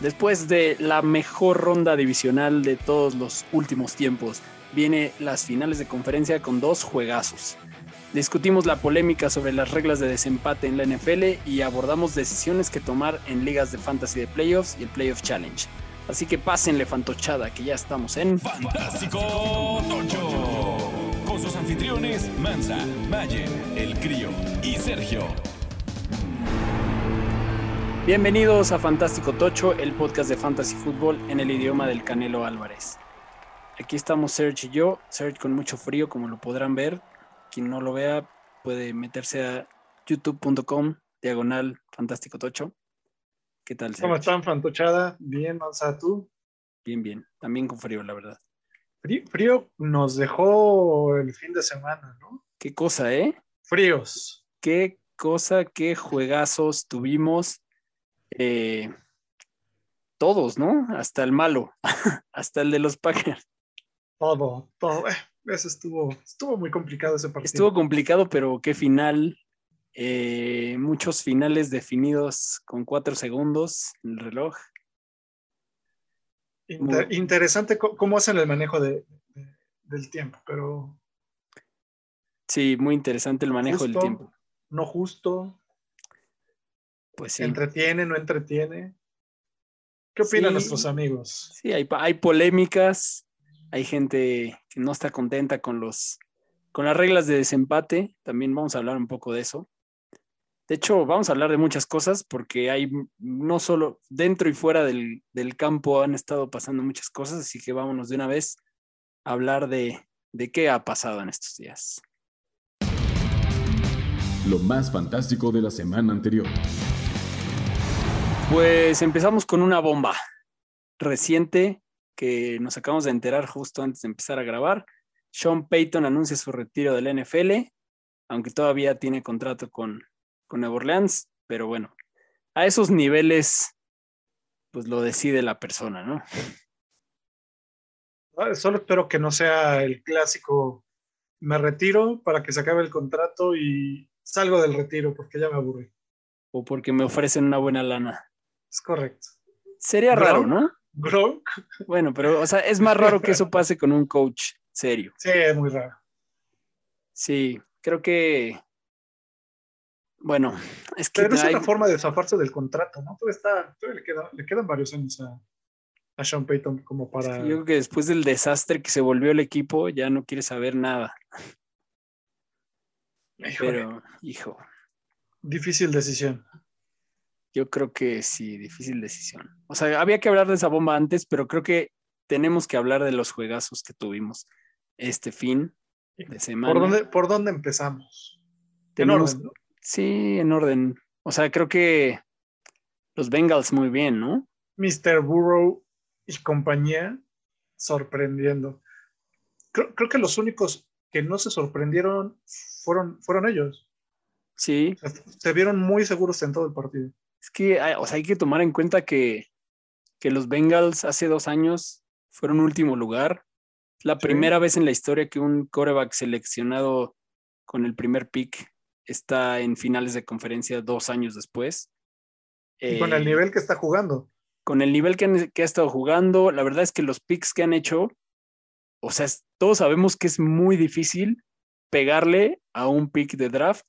Después de la mejor ronda divisional de todos los últimos tiempos, viene las finales de conferencia con dos juegazos. Discutimos la polémica sobre las reglas de desempate en la NFL y abordamos decisiones que tomar en ligas de fantasy de playoffs y el Playoff Challenge. Así que pásenle fantochada que ya estamos en Fantástico Tocho. Con sus anfitriones Mansa, Mayer, El Crío y Sergio. Bienvenidos a Fantástico Tocho, el podcast de fantasy fútbol en el idioma del Canelo Álvarez. Aquí estamos Serge y yo, Serge con mucho frío como lo podrán ver. Quien no lo vea puede meterse a youtube.com diagonal Fantástico Tocho. ¿Qué tal? ¿Cómo Serge? están, Fantochada? Bien, Mansa, ¿tú? Bien, bien. También con frío, la verdad. Frío, frío nos dejó el fin de semana, ¿no? Qué cosa, ¿eh? Fríos. Qué cosa, qué juegazos tuvimos. Eh, todos, ¿no? Hasta el malo, hasta el de los Packers. Todo, todo. Eh, ese estuvo, estuvo muy complicado ese partido. Estuvo complicado, pero qué final. Eh, muchos finales definidos con cuatro segundos en el reloj. Inter- muy- interesante cómo hacen el manejo de, de- del tiempo, pero Sí, muy interesante el manejo del tiempo. no justo. Pues sí. Entretiene, no entretiene. ¿Qué opinan Sí. nuestros amigos? Sí, hay, hay polémicas, hay gente que no está contenta con los con las reglas de desempate. También vamos a hablar un poco de eso. De hecho, vamos a hablar de muchas cosas porque hay no solo dentro y fuera del, del campo han estado pasando muchas cosas, así que vámonos de una vez a hablar de, de qué ha pasado en estos días. Lo más fantástico de la semana anterior. Pues empezamos con una bomba reciente que nos acabamos de enterar justo antes de empezar a grabar. Sean Payton anuncia su retiro del NFL, aunque todavía tiene contrato con, con Nueva Orleans, pero bueno, a esos niveles, pues lo decide la persona, ¿no? Ah, Solo espero que no sea el clásico me retiro para que se acabe el contrato y salgo del retiro porque ya me aburrí. O porque me ofrecen una buena lana. Es correcto. Sería raro, ¿no? Gronk, Bueno, pero, o sea, es más raro que eso pase con un coach serio. sí, es muy raro. Sí, creo que. Bueno, es que Pero es hay- una forma de zafarse del contrato, ¿no? Todavía, está, todavía le, queda- le quedan varios años a, a Sean Payton como para... Yo creo que después del desastre que se volvió el equipo, ya no quiere saber nada. Híjole, Pero, hijo, Difícil decisión. Yo creo que sí, difícil decisión. O sea, había que hablar de esa bomba antes, pero creo que tenemos que hablar de los juegazos que tuvimos este fin de semana. ¿Por dónde, ¿Por dónde empezamos? En orden, ¿no? Sí, en orden. O sea, creo que los Bengals muy bien, ¿no? Mr. Burrow y compañía sorprendiendo. Creo, creo que los únicos que no se sorprendieron fueron, fueron ellos. Sí, O sea, se vieron muy seguros en todo el partido. Es que hay, o sea, hay que tomar en cuenta que, que los Bengals hace dos años fueron último lugar. Es la Sí. primera vez en la historia que un quarterback seleccionado con el primer pick está en finales de conferencia dos años después. Y con Eh, el nivel que está jugando. con el nivel que, han- que ha estado jugando, la verdad es que los picks que han hecho, o sea, todos sabemos que es muy difícil pegarle a un pick de draft,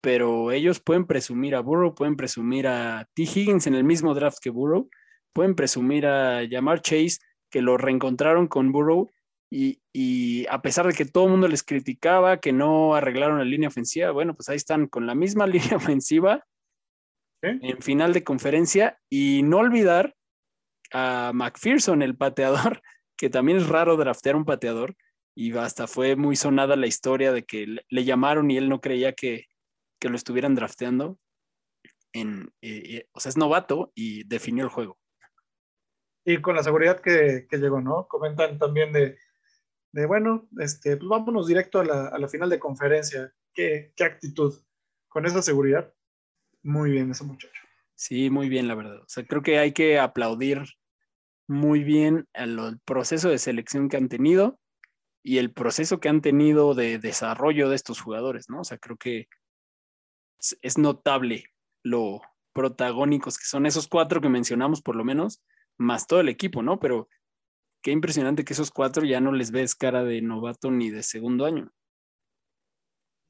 pero ellos pueden presumir a Burrow, pueden presumir a T. Higgins en el mismo draft que Burrow, pueden presumir a Jamar Chase, que lo reencontraron con Burrow, y, y a pesar de que todo el mundo les criticaba que no arreglaron la línea ofensiva, bueno, pues ahí están con la misma línea ofensiva en final de conferencia y no olvidar a McPherson, el pateador, que también es raro draftear un pateador y hasta fue muy sonada la historia de que le llamaron y él no creía que, que lo estuvieran drafteando. En, eh, eh, o sea, es novato y definió el juego. Y con la seguridad que, que llegó, ¿no? Comentan también de, de bueno, este, pues vámonos directo a la, a la final de conferencia. ¿Qué, qué actitud? Con esa seguridad, muy bien ese muchacho. Sí, muy bien, la verdad. O sea, creo que hay que aplaudir muy bien el, el proceso de selección que han tenido y el proceso que han tenido de desarrollo de estos jugadores, ¿no? O sea, creo que es, notable lo, protagónicos, que son esos cuatro que mencionamos por lo menos, más todo el equipo, ¿no? Pero qué impresionante que esos cuatro ya no les ves cara de novato ni de segundo año.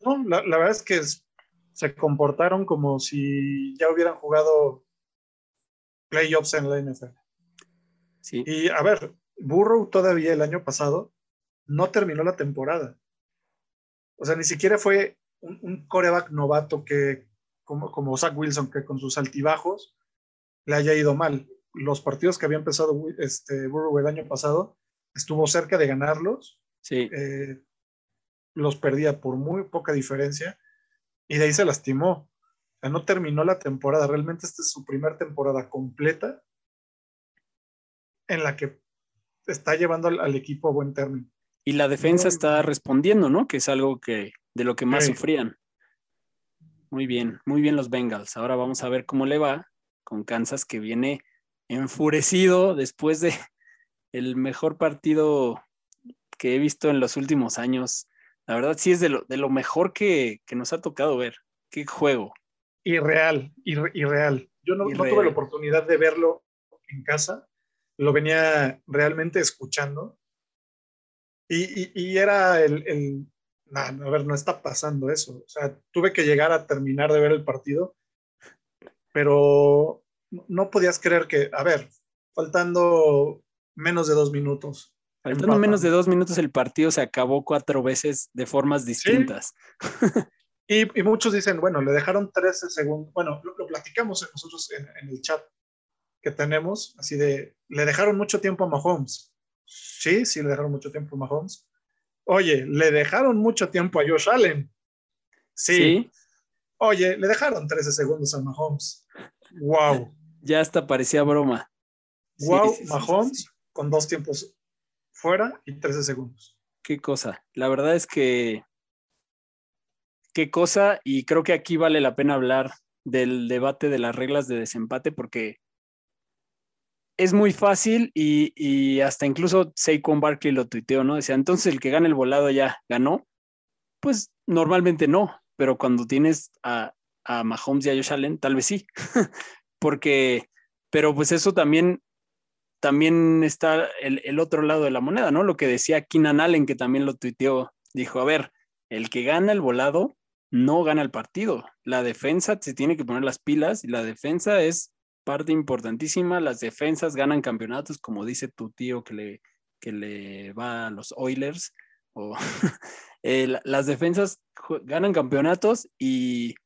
No, la, la verdad es que se comportaron como si ya hubieran jugado playoffs en la NFL. Sí. Y a ver, Burrow todavía el año pasado no terminó la temporada. O sea, ni siquiera fue un, un coreback novato que, como, como Zach Wilson, que con sus altibajos le haya ido mal. Los partidos que había empezado este, Burrow el año pasado, estuvo cerca de ganarlos. Sí. Eh, los perdía por muy poca diferencia y de ahí se lastimó. O sea, no terminó la temporada. Realmente esta es su primera temporada completa en la que está llevando al, al equipo a buen término. Y la defensa está respondiendo, ¿no? Que es algo que de lo que más Sí. sufrían. Muy bien, muy bien los Bengals. Ahora vamos a ver cómo le va con Kansas que viene enfurecido después de el mejor partido que he visto en los últimos años. La verdad sí es de lo, de lo mejor que, que nos ha tocado ver. Qué juego. Irreal, irre- irreal. Yo no, tuve la oportunidad de verlo en casa, lo venía realmente escuchando y, y- y era el, el nah, a ver, no está pasando eso. O sea, tuve que llegar a terminar de ver el partido, pero no- podías creer que, a ver, faltando menos de dos minutos. Faltando empatan. menos de dos minutos el partido se acabó cuatro veces de formas distintas. Y, y muchos dicen, bueno, le dejaron 13 segundos. Bueno, lo, lo platicamos nosotros en, en el chat que tenemos, así de, le dejaron mucho tiempo a Mahomes. Sí, sí, le dejaron mucho tiempo a Mahomes. Oye, le dejaron mucho tiempo a Josh Allen. Sí. sí, Oye, le dejaron 13 segundos a Mahomes. Wow. ya hasta parecía broma. Wow, sí, sí, sí, Mahomes con dos tiempos fuera y 13 segundos. Qué cosa. La verdad es que qué cosa y creo que aquí vale la pena hablar del debate de las reglas de desempate porque es muy fácil y, hasta incluso Saquon Barkley lo tuiteó, ¿no? Decía, entonces el que gana el volado ya ganó. Pues normalmente no, pero cuando tienes a, a Mahomes y a Josh Allen, tal vez sí. porque, pero pues eso también también está el, el, otro lado de la moneda, ¿no? Lo que decía Keenan Allen, que también lo tuiteó, dijo, a ver, el que gana el volado no gana el partido. La defensa se tiene que poner las pilas y la defensa es parte importantísima. Las defensas ganan campeonatos, como dice tu tío que le, que le va a los Oilers. O, eh, las defensas ganan campeonatos y,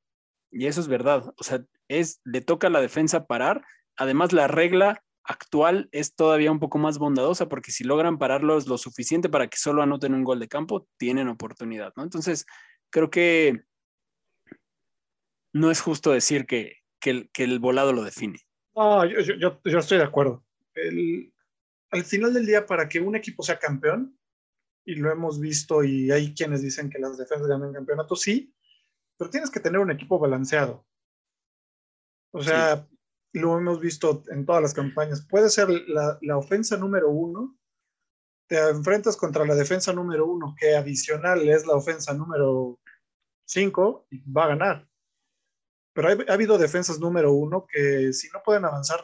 y eso es verdad. O sea, es, le toca a la defensa parar. Además, la regla actual es todavía un poco más bondadosa porque si logran pararlos lo suficiente para que solo anoten un gol de campo, tienen oportunidad, ¿no? Entonces, creo que no es justo decir que, que, el, que el, volado lo define. No, yo, yo, yo estoy de acuerdo. El, al final del día, para que un equipo sea campeón, y lo hemos visto y hay quienes dicen que las defensas ganan campeonatos, sí, pero tienes que tener un equipo balanceado. O sea, sí lo hemos visto en todas las campañas. Puede ser la, la, ofensa número uno, te enfrentas contra la defensa número uno, que adicional es la ofensa número cinco, y va a ganar. Pero hay, ha habido defensas número uno que si no pueden avanzar,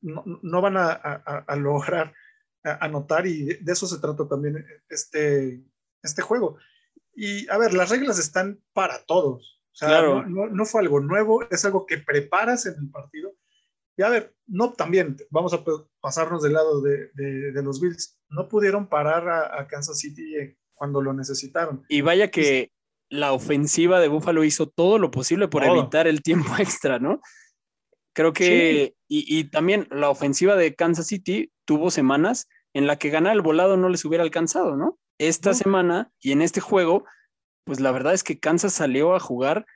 no, no van a, a, a lograr anotar y de, eso se trata también este, este juego. Y a ver, las reglas están para todos. O sea, claro. no, no, no, fue algo nuevo, es algo que preparas en el partido. Y a ver, no también, vamos a pasarnos del lado de, de, de los Bills. No pudieron parar a, a, Kansas City cuando lo necesitaron. Y vaya que la ofensiva de Buffalo hizo todo lo posible por evitar el tiempo extra, ¿no? Creo que, sí. y, y, también la ofensiva de Kansas City tuvo semanas en la que ganar el volado no les hubiera alcanzado, ¿no? Esta no. semana y en este juego pues la verdad es que Kansas salió a jugar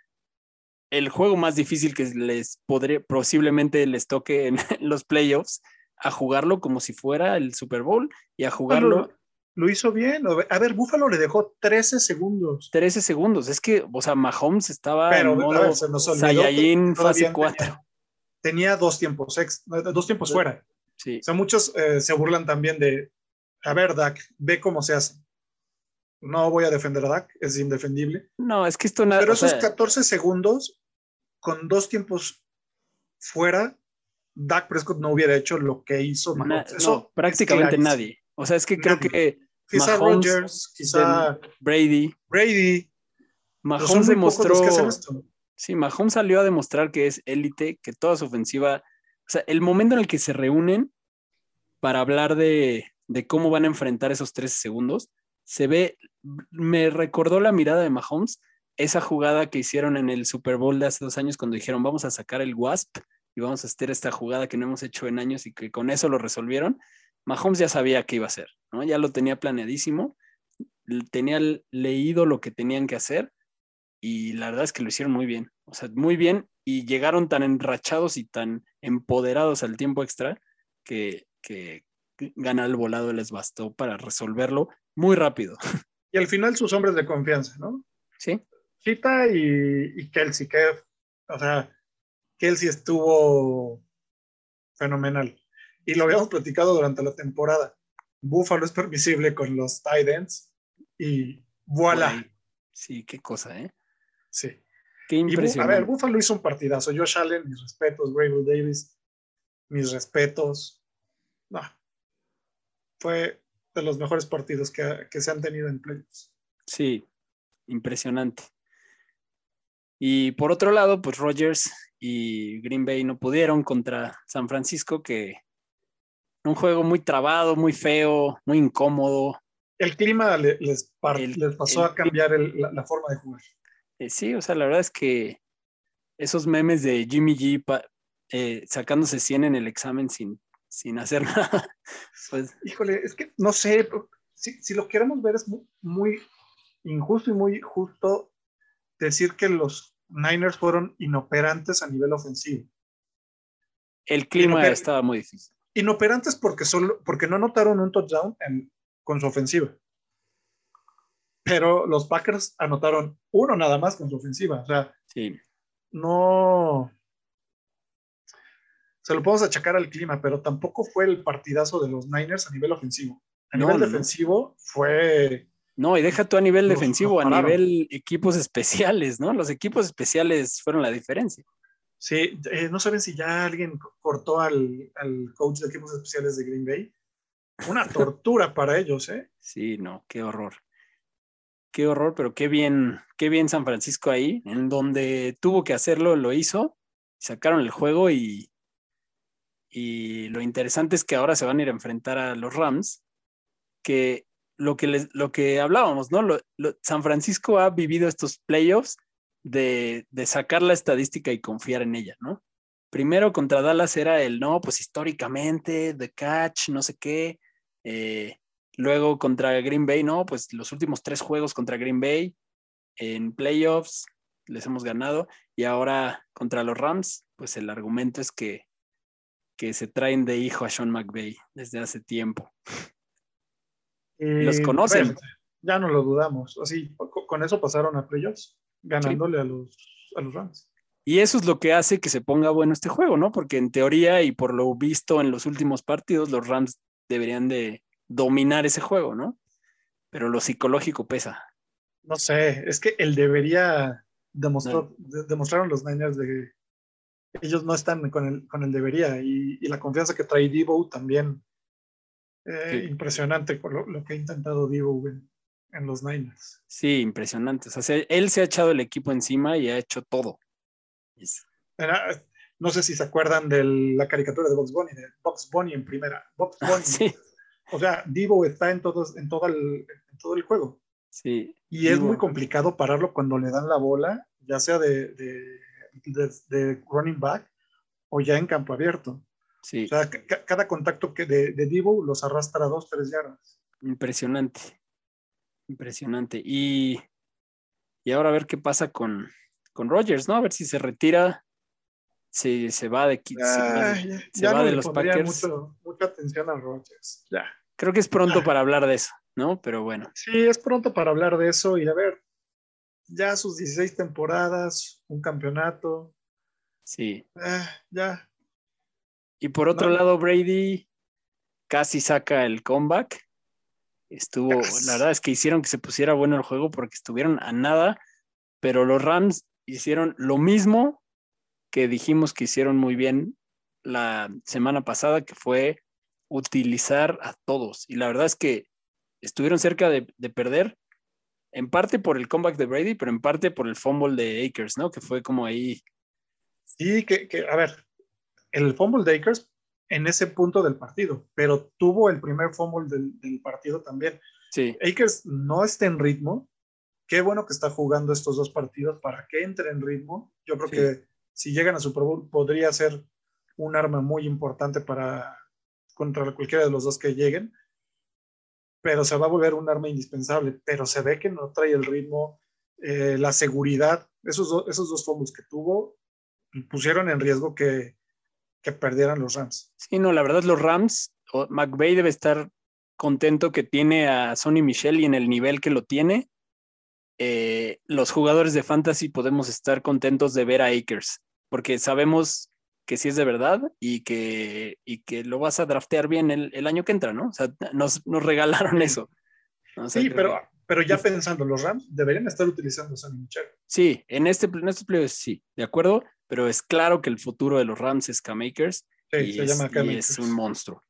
el juego más difícil que les podría, posiblemente les toque en los playoffs, a jugarlo como si fuera el Super Bowl y a jugarlo. Lo, hizo bien. A ver, Buffalo le dejó 13 segundos. 13 segundos. Es que, o sea, Mahomes estaba Pero, en modo ver, se nos Saiyajin fase 4. Tenía, tenía, dos tiempos, ex, dos tiempos fuera. Sí. O sea, muchos eh, se burlan también de, a ver, Dak, ve cómo se hace no voy a defender a Dak, es indefendible. No, es que esto nada. Pero esos sea... 14 segundos con dos tiempos fuera, Dak Prescott no hubiera hecho lo que hizo Na- Mahomes. no, Eso prácticamente es clarísimo. nadie. O sea, es que creo Nadie. que Quizá Mahomes, Rodgers, quizá Brady, Brady. Mahomes demostró, sí, Mahomes salió a demostrar que es élite, que toda su ofensiva, o sea, el momento en el que se reúnen para hablar de, de cómo van a enfrentar esos 13 segundos, se ve, me recordó la mirada de Mahomes, esa jugada que hicieron en el Super Bowl de hace dos años cuando dijeron vamos a sacar el Wasp y vamos a hacer esta jugada que no hemos hecho en años y que con eso lo resolvieron. Mahomes ya sabía qué iba a hacer, ¿no? Ya lo tenía planeadísimo, tenía leído lo que tenían que hacer y la verdad es que lo hicieron muy bien, o sea, muy bien y llegaron tan enrachados y tan empoderados al tiempo extra que, que ganar el volado les bastó para resolverlo muy rápido, Y al final sus hombres de confianza, ¿no? ¿sí? Chita y, y Kelsey, que, o sea, Kelsey estuvo fenomenal. Y lo habíamos platicado durante la temporada. Buffalo es permisible con los tight ends y voilà. Sí, qué cosa, ¿eh? Sí. Qué Y Bu- a impresionante. ver, Buffalo hizo un partidazo. Josh Allen, mis respetos. Gravel Davis, mis respetos. No. Fue de los mejores partidos que, que se han tenido en playoffs. Sí, impresionante. Y por otro lado, pues Rogers y Green Bay no pudieron contra San Francisco, que un juego muy trabado, muy feo, muy incómodo. El clima le- les, par- El- les pasó el a cambiar el- la, la forma de jugar. Eh, sí, o sea, la verdad es que esos memes de Jimmy G pa- eh, sacándose 100 en el examen sin, sin hacer nada, pues Híjole, es que no sé, si, si lo queremos ver es muy, muy injusto y muy justo decir que los Niners fueron inoperantes a nivel ofensivo. el clima estaba muy difícil. Inoperantes porque, solo, porque no anotaron un touchdown en- con su ofensiva. Pero los Packers anotaron uno nada más con su ofensiva. O sea, Sí, no. Se lo podemos achacar al clima, pero tampoco fue el partidazo de los Niners a nivel ofensivo. A No, nivel no, defensivo fue. No, y deja tú a nivel defensivo, a nivel equipos especiales, ¿no? Los equipos especiales fueron la diferencia. Sí, eh, no saben si ya alguien co- cortó al, al coach de equipos especiales de Green Bay. Una tortura para ellos, ¿eh? Sí, no, qué horror. Qué horror, pero qué bien, qué bien San Francisco ahí, en donde tuvo que hacerlo, lo hizo, sacaron el juego y, y lo interesante es que ahora se van a ir a enfrentar a los Rams, que lo que, les, lo que hablábamos, ¿no? Lo- lo- San Francisco ha vivido estos playoffs de, de sacar la estadística y confiar en ella, ¿no? Primero contra Dallas era el, no, pues históricamente, The Catch, no sé qué. eh, luego contra Green Bay, no, pues los últimos tres juegos contra Green Bay en playoffs les hemos ganado. Y ahora contra los Rams, pues el argumento es que, que se traen de hijo a Sean McVay desde hace tiempo. Los conocen. pues, ya no lo dudamos. Así, co- con eso pasaron a playoffs, ganándole a, los, a los Rams. Y eso es lo que hace que se ponga bueno este juego, ¿no? Porque en teoría y por lo visto en los últimos partidos, los Rams deberían de dominar ese juego, ¿no? Pero lo psicológico pesa. No sé, es que él debería demostró, de- demostraron los Niners de ellos no están con el, con el debería y, y la confianza que trae Debo también eh, Sí. impresionante por lo, lo que ha intentado en, en los Niners. Sí, impresionante. O sea, se- él se ha echado el equipo encima y ha hecho todo. Era- no sé si se acuerdan de la caricatura de Box Bunny, de Box Bunny en primera. Box Bunny. sí, O sea, Debo está en, todos, en, todo el, en todo el juego. sí. Y es Divo. muy complicado pararlo cuando le dan la bola, ya sea de, de, de- de running back o ya en campo abierto. Sí, O sea, ca- ca- cada contacto que de, de Divo los arrastra dos, tres yardas. impresionante. Impresionante. Y, y ahora a ver qué pasa con, con Rogers, ¿no? A ver si se retira, si se va de, se va de- Ay, ya se ya va no de los Packers. mucho- mucha atención a Rodgers. Ya. Creo que es pronto Ah. para hablar de eso, ¿no? Pero bueno, Sí, es pronto para hablar de eso y a ver, ya sus 16 temporadas, un campeonato, sí. ah, ya. Y por otro No. lado, Brady casi saca el comeback. Estuvo, la verdad es que hicieron que se pusiera bueno el juego porque estuvieron a nada, pero los Rams hicieron lo mismo que dijimos que hicieron muy bien la semana pasada, que fue utilizar a todos. Y la verdad es que estuvieron cerca de, de perder, en parte por el comeback de Brady, pero en parte por el fumble de Akers, ¿no? Que fue como ahí. Sí, que, que, a ver, el fumble de Akers en ese punto del partido, pero tuvo el primer fumble del, del partido también. Sí. Akers no está en ritmo. Qué bueno que está jugando estos dos partidos para que entre en ritmo. Yo creo Sí. que si llegan a Super Bowl podría ser un arma muy importante para contra cualquiera de los dos que lleguen. Pero se va a volver un arma indispensable. Pero se ve que no trae el ritmo, eh, la seguridad. Esos, do- esos dos fumbles que tuvo pusieron en riesgo que, que perdieran los Rams. Sí, no, la verdad, los Rams, McVay debe estar contento que tiene a Sonny Michel y en el nivel que lo tiene. eh, los jugadores de fantasy podemos estar contentos de ver a Akers, porque sabemos que sí es de verdad y que, y que lo vas a draftear bien el, el año que entra, ¿no? O sea, nos, nos regalaron eso. O sea, Sí, pero, que- pero ya pensando, los Rams deberían estar utilizando a Sonny Michel. sí, en este en estos playoffs sí, de acuerdo, pero es claro que el futuro de los Rams es Cam Akers Sí, y, se es, llama y es un monstruo.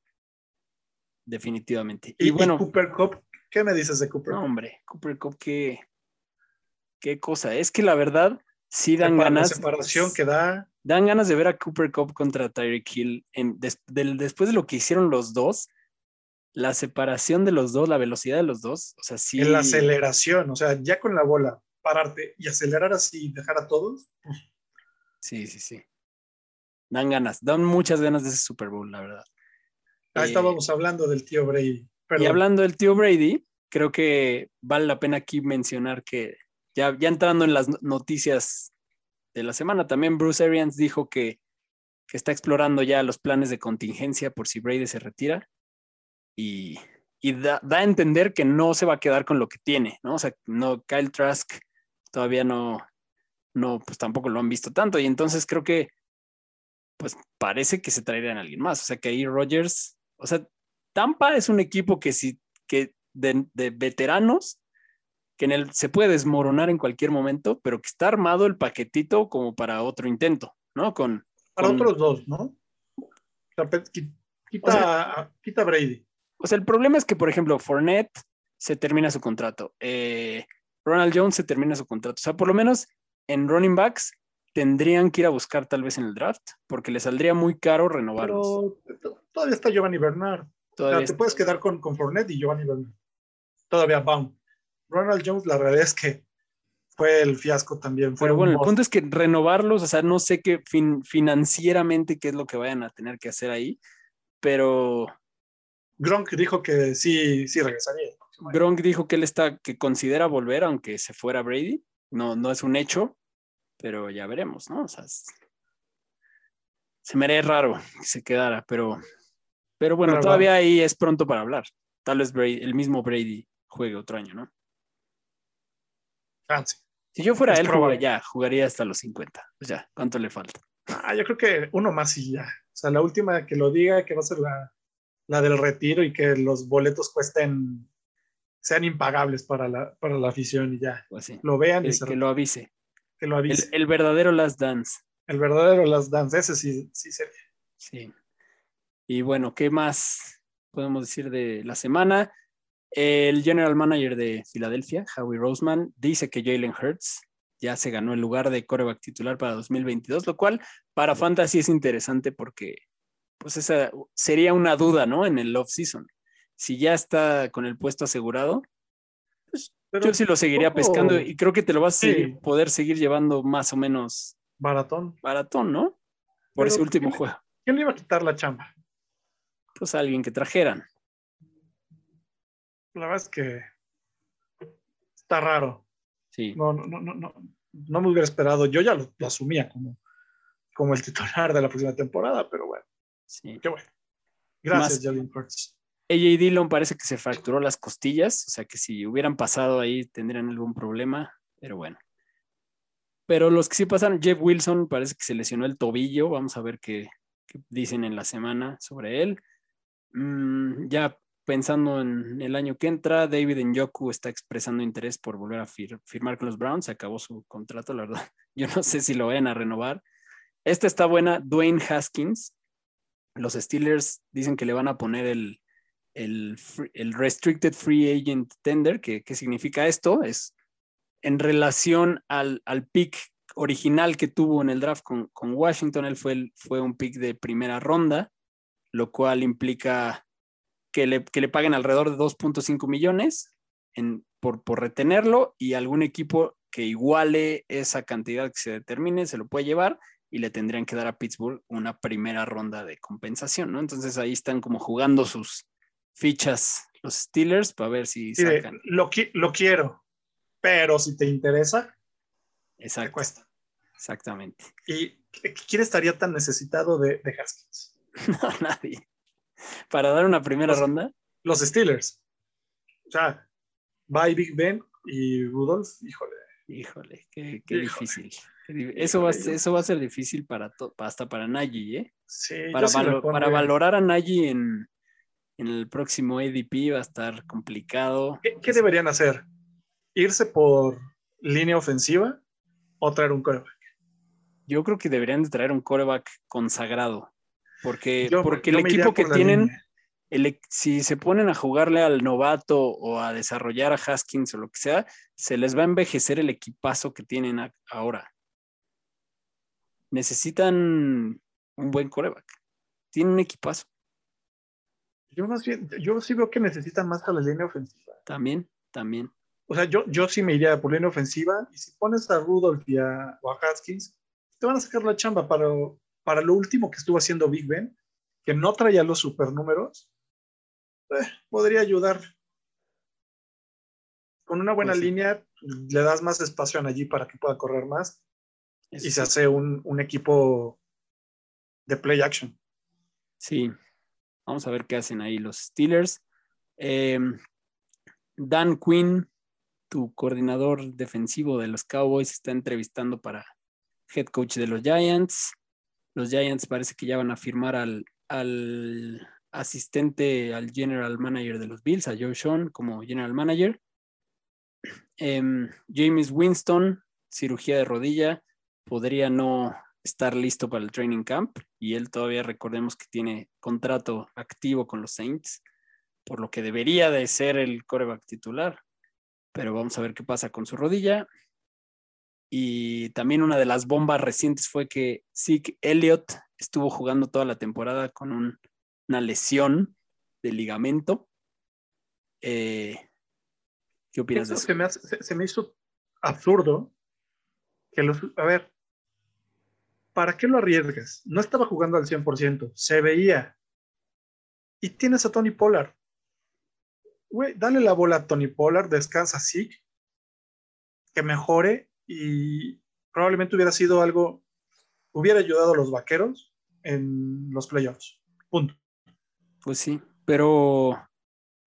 Definitivamente. Y, Y, bueno, y Cooper Cup, ¿qué me dices de Cooper no, hombre, Cooper Cup, qué, qué cosa. Es que la verdad, sí dan ganas. La separación que da. Dan ganas de ver a Cooper Cup contra Tyreek Hill. En, des- del- después de lo que hicieron los dos, la separación de los dos, la velocidad de los dos, o sea, sí. En la aceleración, o sea, ya con la bola, pararte y acelerar así y dejar a todos. Sí, sí, sí. Dan ganas, dan muchas ganas de ese Super Bowl, la verdad. Ahí Eh, estábamos hablando del tío Brady. Y hablando del tío Brady, creo que vale la pena aquí mencionar que ya, ya entrando en las no- noticias de la semana, también Bruce Arians dijo que, que está explorando ya los planes de contingencia por si Brady se retira y, y da, da a entender que no se va a quedar con lo que tiene, ¿no? O sea, no, Kyle Trask todavía no, no, pues tampoco lo han visto tanto y entonces creo que pues parece que se traerían a alguien más, o sea que ahí Rogers, o sea, Tampa es un equipo que si que de, de veteranos que en el se puede desmoronar en cualquier momento, pero que está armado el paquetito como para otro intento, ¿no? Con para con- otros dos, ¿no? O sea, quita, O sea- quita Brady. O sea, el problema es que, por ejemplo, Fournette se termina su contrato, eh, Ronald Jones se termina su contrato, o sea, por lo menos en running backs tendrían que ir a buscar tal vez en el draft, porque le saldría muy caro renovarlos. Pero todavía está Giovanni Bernard. O sea, Todavía te puedes quedar con, con Fournette y Giovanni Bernard. Todavía Baum. Ronald Jones, la realidad es que fue el fiasco también. Fue Pero bueno, el punto es que renovarlos, o sea, no sé qué fin- financieramente qué es lo que vayan a tener que hacer ahí, pero Gronk dijo que sí, sí regresaría. Gronk dijo que él está, que considera volver aunque se fuera Brady. No, no es un hecho, pero ya veremos, ¿no? O sea, es- se me haría raro que se quedara, pero, pero bueno, Pero todavía ahí es pronto para hablar. Tal vez Brady- el mismo Brady juegue otro año, ¿no? Chance. Si yo fuera Es él, probable. jugaría, ya, jugaría hasta los 50. Pues ya, ¿cuánto le falta? Ah, yo creo que uno más y ya. O sea, la última que lo diga, que va a ser la, la del retiro y que los boletos cuesten, sean impagables para la, para la afición y ya. O así. Lo vean y Que, se que lo avise. que lo El, avise. el verdadero Last Dance. El, verdadero Las Dance, ese sí, sí sería. Sí. Y bueno, ¿qué más podemos decir de la semana? El general manager de Filadelfia, Howie Roseman, dice que Jalen Hurts ya se ganó el lugar de coreback titular para 2022, lo cual para Fantasy es interesante porque pues esa sería una duda, ¿no? En el off-season. Si ya está con el puesto asegurado, Pero yo sí lo seguiría pescando y creo que te lo vas a Sí. seguir- poder seguir llevando más o menos Baratón. baratón, ¿no? Por Pero ese último ¿quién- juego. ¿Quién le iba a quitar la chamba? Pues alguien que trajeran. La verdad es que está raro. Sí. No, no, no, no, no, no me hubiera esperado. Yo ya lo, lo asumía como, como el titular de la próxima temporada, pero bueno, Sí. qué bueno. Gracias, Jalen Hurts. AJ Dillon parece que se fracturó las costillas, o sea que si hubieran pasado ahí tendrían algún problema, pero bueno. Pero los que sí pasaron, Jeff Wilson parece que se lesionó el tobillo, vamos a ver qué, qué dicen en la semana sobre él. Mm, ya pensando en el año que entra, David Njoku está expresando interés por volver a fir- firmar con los Browns, se acabó su contrato, la verdad. Yo no sé si lo vayan a renovar. esta está buena, Dwayne Haskins. Los Steelers dicen que le van a poner el, el, el Restricted Free Agent Tender. ¿Qué, ¿Qué, significa esto? Es en relación al, al pick original que tuvo en el draft con, con Washington, él fue, fue un pick de primera ronda, lo cual implica que le, que le paguen alrededor de 2.5 millones en, por, por retenerlo y algún equipo que iguale esa cantidad que se determine se lo puede llevar y le tendrían que dar a Pittsburgh una primera ronda de compensación, ¿no? Entonces ahí están como jugando sus fichas los Steelers para ver si sacan. Lo, lo quiero, pero si te interesa, Exacto. te cuesta. Exactamente. ¿Y quién estaría tan necesitado de, de Haskins? No, nadie. Para dar una primera los, ronda. Los Steelers. O sea, va Big Ben y Rudolph, híjole. Híjole, qué, qué híjole. difícil. Eso va, eso va a ser difícil para to, hasta para Nagy, ¿eh? Sí, para, valo para valorar a Nagy en, en, el próximo ADP va a estar complicado. ¿Qué, qué deberían hacer? ¿Irse por línea ofensiva o traer un coreback? Yo creo que deberían de traer un coreback consagrado. Porque, yo, porque yo el equipo que tienen, el, si se ponen a jugarle al novato o a desarrollar a Haskins o lo que sea, se les va a envejecer el equipazo que tienen a, ahora. Necesitan un buen coreback. Tienen un equipazo. Yo, más bien, yo sí veo que necesitan más a la línea ofensiva. También, también. O sea, yo, yo sí me iría por línea ofensiva y si pones a Rudolph y a, o a Haskins, te van a sacar la chamba para, para lo último que estuvo haciendo Big Ben, que no traía los supernúmeros, eh, podría ayudar. Con una buena pues sí. línea le das más espacio a Najee para que pueda correr más y se hace un, un, equipo de play action. Sí, vamos a ver qué hacen ahí los Steelers. Eh, Dan Quinn, tu coordinador defensivo de los Cowboys, está entrevistando para head coach de los Giants. Los Giants parece que ya van a firmar al, al asistente al general manager de los Bills, a Joe Sean como general manager. Eh, James Winston, cirugía de rodilla, podría no estar listo para el training camp y él todavía recordemos que tiene contrato activo con los Saints, por lo que debería de ser el coreback titular. Pero vamos a ver qué pasa con su rodilla. Y también una de las bombas recientes fue que Zeke Elliott estuvo jugando toda la temporada con un, una lesión de ligamento. Eh, ¿Qué opinas de eso? Se me, hace, se, se me, hizo absurdo que los... A ver, ¿para qué lo arriesgas? No estaba jugando al 100%, se veía. Y tienes a Tony Pollard. Güey, dale la bola a Tony Pollard, descansa así, que mejore y probablemente hubiera sido algo, hubiera ayudado a los vaqueros en los playoffs. Punto. Pues sí, pero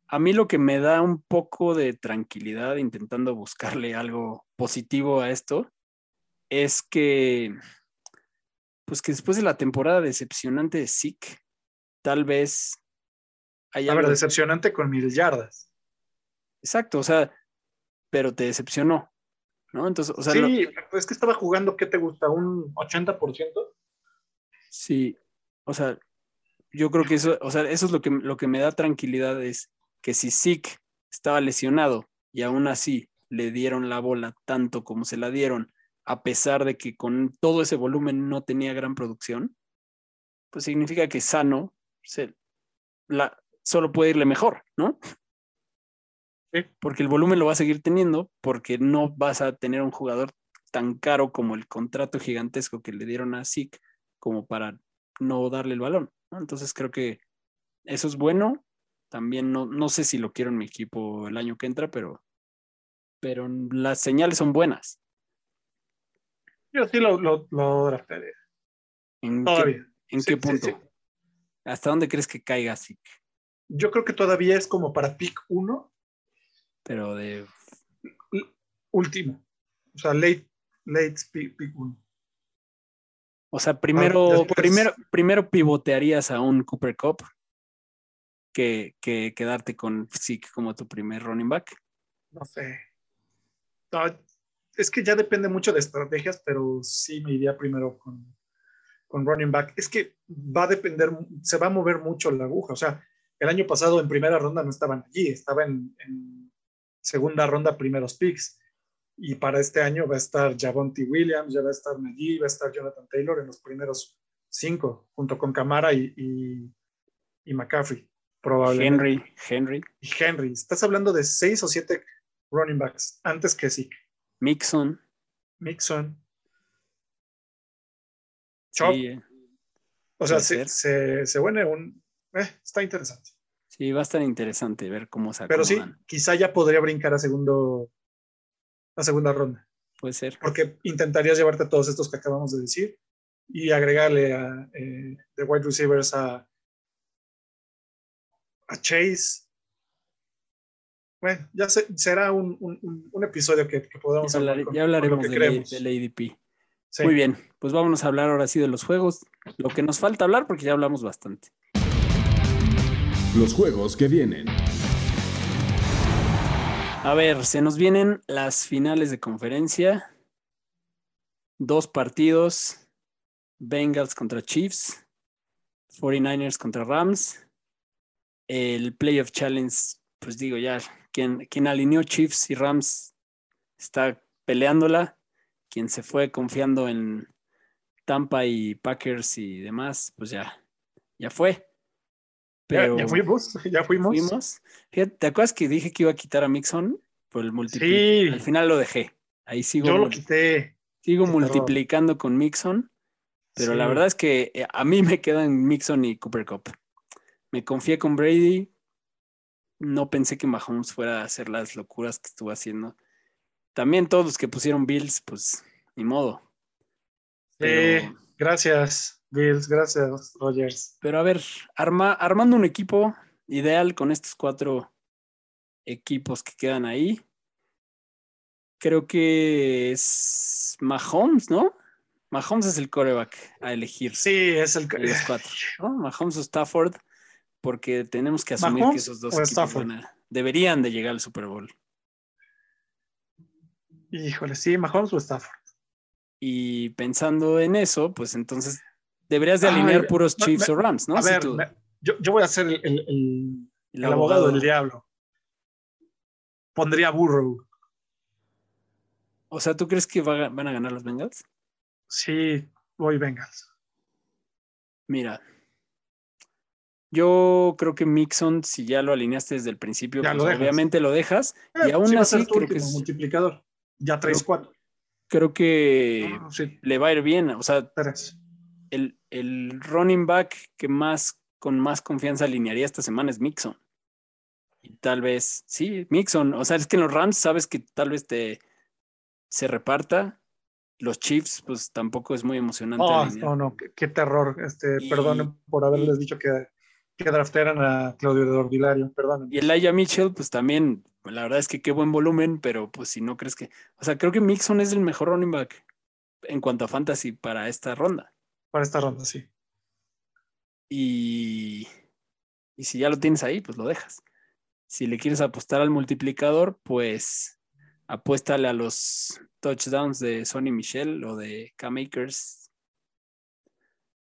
a mí lo que me da un poco de tranquilidad intentando buscarle algo positivo a esto es que, pues que después de la temporada decepcionante de Zeke, tal vez haya... A ver, algo... decepcionante con mil yardas. Exacto, o sea, pero te decepcionó, ¿no? Entonces, o sea, sí, lo... es que estaba jugando, ¿qué te gusta? ¿Un 80%? Sí, o sea, yo creo que eso, o sea, eso es lo que, lo que me da tranquilidad es que si Zeke estaba lesionado y aún así le dieron la bola tanto como se la dieron, a pesar de que con todo ese volumen no tenía gran producción, pues significa que sano se, la, solo puede irle mejor, ¿no? Sí. Porque el volumen lo va a seguir teniendo, porque no vas a tener un jugador tan caro como el contrato gigantesco que le dieron a Zeke como para no darle el balón. ¿no? Entonces creo que eso es bueno. También no, no sé si lo quiero en mi equipo el año que entra, pero, pero las señales son buenas. Yo sí lo, lo, lo draftaría. ¿En Todavía. qué, ¿en Sí, qué punto? sí. ¿Hasta dónde crees que caiga Zeke? Yo creo que todavía es como para pick 1, Pero de último. O sea, late, late pick, pick 1. O sea, primero, Ah, después- primero, primero pivotearías a un Cooper Cup que, que quedarte con Zeke como tu primer running back. No sé. No, es que ya depende mucho de estrategias, pero sí me iría primero con, con running back. Es que va a depender, se va a mover mucho la aguja. O sea, el año pasado en primera ronda no estaban allí, estaban en, segunda ronda primeros picks. Y para este año va a estar Javonte Williams, ya va a estar allí, va a estar Jonathan Taylor en los primeros cinco, junto con Camara y, y, y McCaffrey, probablemente. Henry, Henry, Y Henry. Estás hablando de seis o siete running backs antes que sí. Mixon. Mixon. Chop. Sí, eh, o sea, se, se, se un... eh, está interesante. sí, va a estar interesante ver cómo se Pero sí, quizá ya podría brincar a segundo a segunda ronda, Puede ser. porque intentarías llevarte todos estos que acabamos de decir y agregarle a, eh, de wide receivers a, a Chase. Bueno, ya se- será un, un- episodio que, que podamos Ya, hablar hablar- con- ya con lo hablaremos creemos. del ADP. Sí. Muy bien, pues vámonos a hablar ahora sí de los juegos. Lo que nos falta hablar porque ya hablamos bastante. Los juegos que vienen. A ver, se nos vienen las finales de conferencia. Dos partidos. Bengals contra Chiefs. 49ers contra Rams. El Playoff Challenge, pues digo ya, quien, quien alineó Chiefs y Rams está peleándola. Quien se fue confiando en Tampa y Packers y demás, pues ya, ya fue. Pero ya, fuimos, ya fuimos. fuimos. Fíjate, ¿te acuerdas que dije que iba a quitar a Mixon por el multipli- Sí. Al final lo dejé. Ahí sigo, Yo lo quité. sigo qué terror. multiplicando con Mixon, pero la verdad es que eh, a mí me quedan Mixon y Cooper Cup. Me confié con Brady. No pensé que Mahomes fuera a hacer las locuras que estuvo haciendo. También todos los que pusieron Bills, pues ni modo. Pero- Sí, gracias, Bills, gracias, Rogers. Pero a ver, arma, armando un equipo ideal con estos cuatro equipos que quedan ahí. Creo que es Mahomes, ¿no? Mahomes es el coreback a elegir Sí, es el... de los cuatro. ¿no? Mahomes o Stafford, porque tenemos que asumir que ¿Mahomes esos dos o equipos Stafford? van a- deberían de llegar al Super Bowl. Híjole, sí, Mahomes o Stafford. Y pensando en eso, pues entonces deberías de Ay, alinear puros Chiefs me- o Rams, ¿no? a Si ver, tú- me- yo, yo voy a ser el, el- el- el el abogado del diablo. Pondría Burrow. O sea, ¿tú crees que va van a ganar los Bengals? Sí, voy Bengals. Mira, yo creo que Mixon, si ya lo alineaste desde el principio, pues lo obviamente lo dejas. y Eh, aún sí va a ser así, creo que, es- multiplicador. Ya traes Creo- cuatro. creo que No, sí, le va a ir bien. O sea, el, el running back que más con más confianza alinearía esta semana es Mixon. Y tal vez, sí, Mixon. O sea, es que en los Rams sabes que tal vez te se reparta. Los Chiefs, pues tampoco es muy emocionante. Oh, no, no, qué, qué terror. Este, Y- perdonen por haberles dicho que, que draftearan a Claudio de Ordilario. Perdonen. Y Elijah Mitchell, pues también, la verdad es que qué buen volumen, pero pues si no crees que. O sea, creo que Mixon es el mejor running back en cuanto a fantasy para esta ronda. Para esta ronda, sí. Y, y si ya lo tienes ahí, pues lo dejas. Si le quieres apostar al multiplicador, pues apuéstale a los touchdowns de Sonny Michel o de Cam Akers.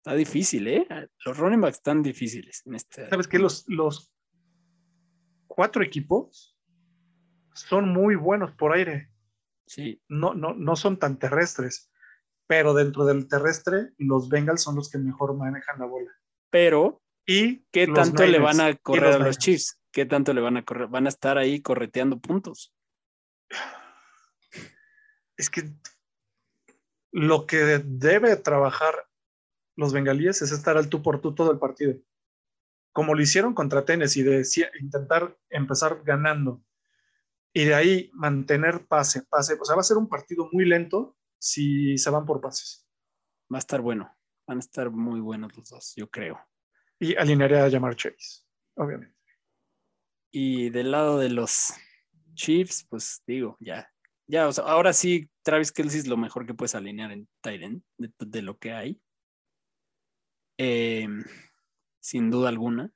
Está difícil, ¿eh? Los running backs están difíciles en este. ¿Sabes qué? Los, los cuatro equipos son muy buenos por aire. Sí, No, no, no son tan terrestres. Pero dentro del terrestre, los Bengals son los que mejor manejan la bola. pero Y ¿qué los tanto le van a correr a los Niners. Chiefs? ¿Qué tanto le van a correr? Van a estar ahí correteando puntos. Es que lo que debe trabajar los bengalíes es estar al tú por tú todo el partido. Como lo hicieron contra Tennessee, de intentar empezar ganando y de ahí mantener pase, pase. O sea, va a ser un partido muy lento si se van por pases. Va a estar bueno. Van a estar muy buenos los dos, yo creo. Y alinearía a llamar Chase, obviamente. Y del lado de los Chiefs, pues digo, ya. Ya, o sea, ahora sí, Travis Kelsey es lo mejor que puedes alinear en Titan de, de lo que hay. Eh, sin duda alguna.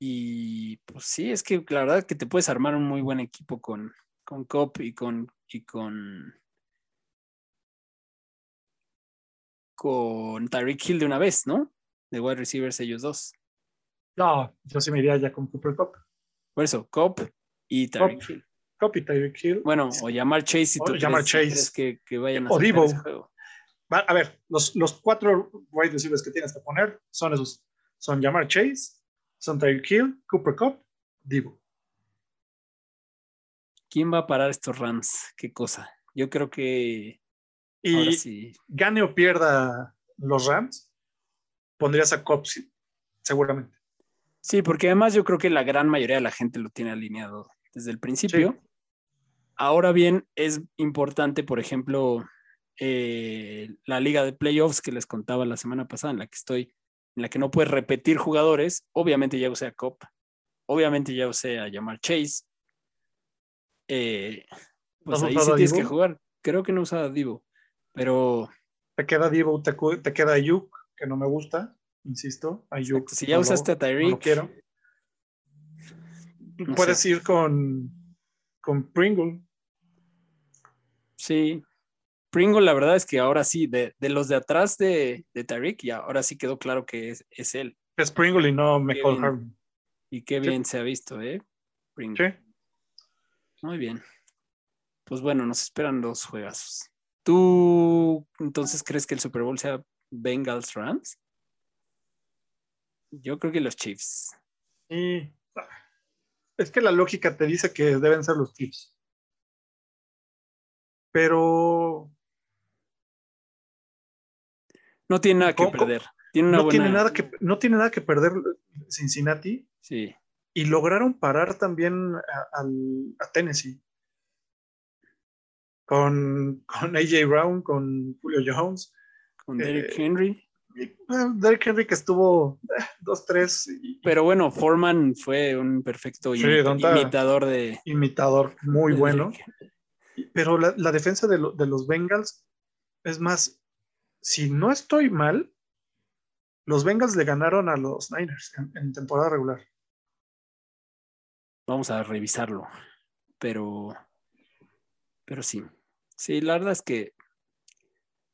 Y pues sí, es que la verdad que te puedes armar un muy buen equipo con, con Cop y con, y con con Tyreek Hill de una vez, ¿no? De wide receivers ellos dos. No, yo sí me iría ya con Cooper Cup. Por eso, Cop y Tyreek Hill. Cop y Tyreek Hill. Bueno, o llamar Chase O tú llamar crees- Chase. crees que, que vayan a O ese juego. A ver, los, los cuatro wide receivers que tienes que poner son esos. Son Jamar Chase, son Tyreek Hill, Cooper Cup, Divo. ¿Quién va a parar estos Rams? ¿Qué cosa? Yo creo que Y ahora sí. gane o pierda los Rams, pondrías a Cup sí, seguramente. Sí, porque además yo creo que la gran mayoría de la gente lo tiene alineado desde el principio. Ahora bien, es importante, por ejemplo, eh, la liga de playoffs que les contaba la semana pasada, en la que estoy, en la que no puedes repetir jugadores. Obviamente ya usé a Cop, obviamente ya usé a llamar Chase. Eh, pues ¿Has ahí sí tienes que jugar. Creo que no usaba a Divo, pero Te queda Divo, te, te queda Ayuk, que no me gusta, insisto. Ayuk. si ya no usaste a lo, no Tyreek, quiero. No Puedes sé. ir con, con Pringle. Sí. Pringle, la verdad es que ahora sí, de, de los de atrás de, de Tyreek, ya ahora sí quedó claro que es, es él. Es Pringle y no. McCall Harmon. Y qué Sí. bien se ha visto, ¿eh? Pringle. Sí. Muy bien. Pues bueno, nos esperan dos juegazos. ¿Tú entonces crees que el Super Bowl sea Bengals Rams? Yo creo que los Chiefs. Ah, es que la lógica te dice que deben ser los Chiefs. Pero No tiene nada que perder. Tiene una no buena. tiene, nada que, no tiene nada que perder Cincinnati Sí. y lograron parar también a, Tennessee. Con, con AJ Brown, con Julio Jones. Con Derrick Eh, Henry. Derrick Henry que estuvo 2-3 y Pero bueno, Foreman fue un perfecto Sí, imitador de. imitador muy de bueno. Derrick. Pero la, la defensa de, lo- de los Bengals, es más, si no estoy mal, los Bengals le ganaron a los Niners en, en temporada regular. Vamos a revisarlo. Pero. Pero sí. Sí, la verdad es que.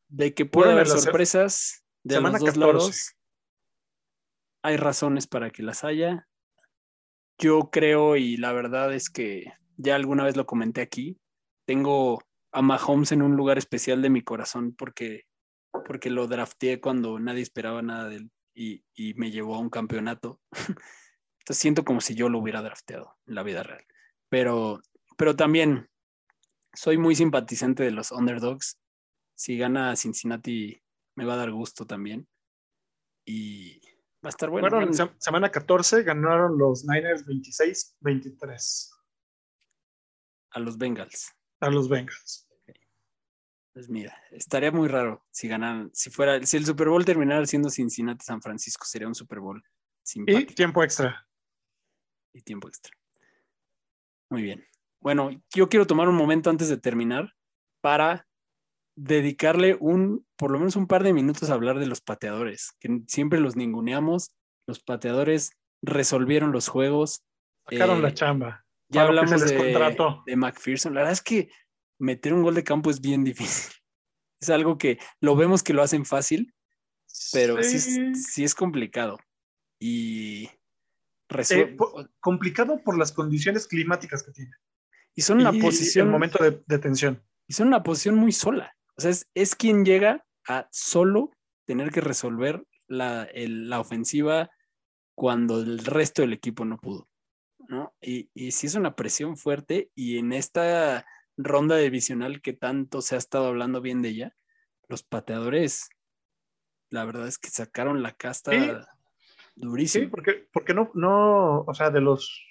De que puede haber sorpresas de los dos 14. lados. Hay razones para que las haya. Yo creo, y la verdad es que ya alguna vez lo comenté aquí. Tengo a Mahomes en un lugar especial de mi corazón porque, porque lo drafteé cuando nadie esperaba nada de él y, y me llevó a un campeonato. Entonces siento como si yo lo hubiera drafteado en la vida real. Pero, pero también soy muy simpatizante de los underdogs. Si gana Cincinnati, me va a dar gusto también. Y va a estar bueno. Se- semana 14, ganaron los Niners 26-23 a los Bengals. a los Bengals. Pues mira, estaría muy raro si ganaran, si fuera, si el Super Bowl terminara siendo Cincinnati San Francisco, sería un Super Bowl Y simpático tiempo extra. y tiempo extra. Muy bien. Bueno, yo quiero tomar un momento antes de terminar para dedicarle un, por lo menos un par de minutos a hablar de los pateadores, que siempre los ninguneamos. Los pateadores resolvieron los juegos. Sacaron Eh, la chamba. Ya hablamos de, de McPherson. La verdad es que meter un gol de campo es bien difícil. Es algo que lo vemos que lo hacen fácil, pero sí, Sí. es, sí es complicado. Y, Eh, complicado por las condiciones climáticas que tiene. y son una Y posición el momento de, de tensión. y son una posición muy sola. O sea, es, es quien llega a solo tener que resolver la, el- la ofensiva cuando el resto del equipo no pudo. ¿no? Y, y sí es una presión fuerte y en esta ronda divisional que tanto se ha estado hablando bien de ella, los pateadores, la verdad es que sacaron la casta Sí. durísimo. Sí, porque, porque no, no, o sea, de los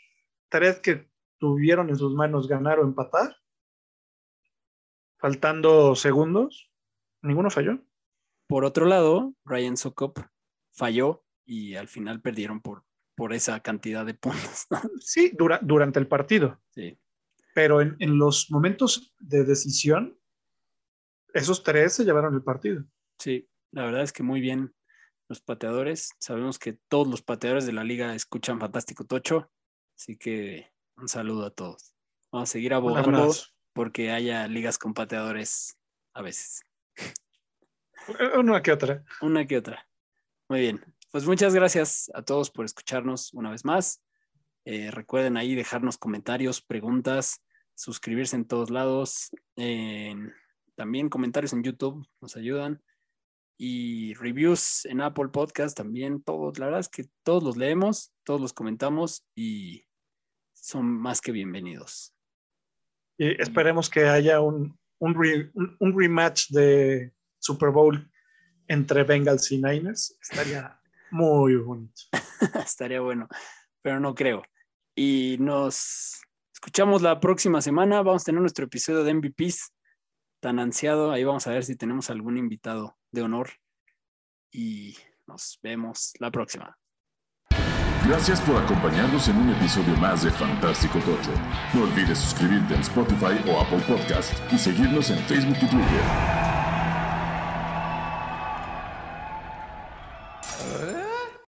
tres que tuvieron en sus manos ganar o empatar, faltando segundos, ninguno falló. Por otro lado, Ryan Sokop falló y al final perdieron por, por esa cantidad de puntos. Sí, dura- durante el partido, Sí. Pero en, en los momentos de decisión, esos tres se llevaron el partido. Sí, la verdad es que muy bien los pateadores. Sabemos que todos los pateadores de la liga escuchan Fantástico Tocho, así que un saludo a todos. Vamos a seguir abogando porque haya ligas con pateadores a veces. Una que otra. Una que otra. Muy bien. Pues muchas gracias a todos por escucharnos una vez más. Eh, recuerden ahí dejarnos comentarios, preguntas, suscribirse en todos lados. también comentarios en YouTube nos ayudan. Y reviews en Apple Podcast también, todos. La verdad es que todos los leemos, todos los comentamos y son más que bienvenidos. Y esperemos que haya un, un, un rematch de Super Bowl entre Bengals y Niners. Estaría muy bonito. Estaría bueno, pero no creo. Y nos escuchamos la próxima semana. Vamos a tener nuestro episodio de MVPs tan ansiado. Ahí vamos a ver si tenemos algún invitado de honor. Y nos vemos la próxima. Gracias por acompañarnos en un episodio más de Fantástico Tocho. No olvides suscribirte en Spotify o Apple Podcast y seguirnos en Facebook y Twitter.